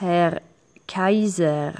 Herr Kaiser.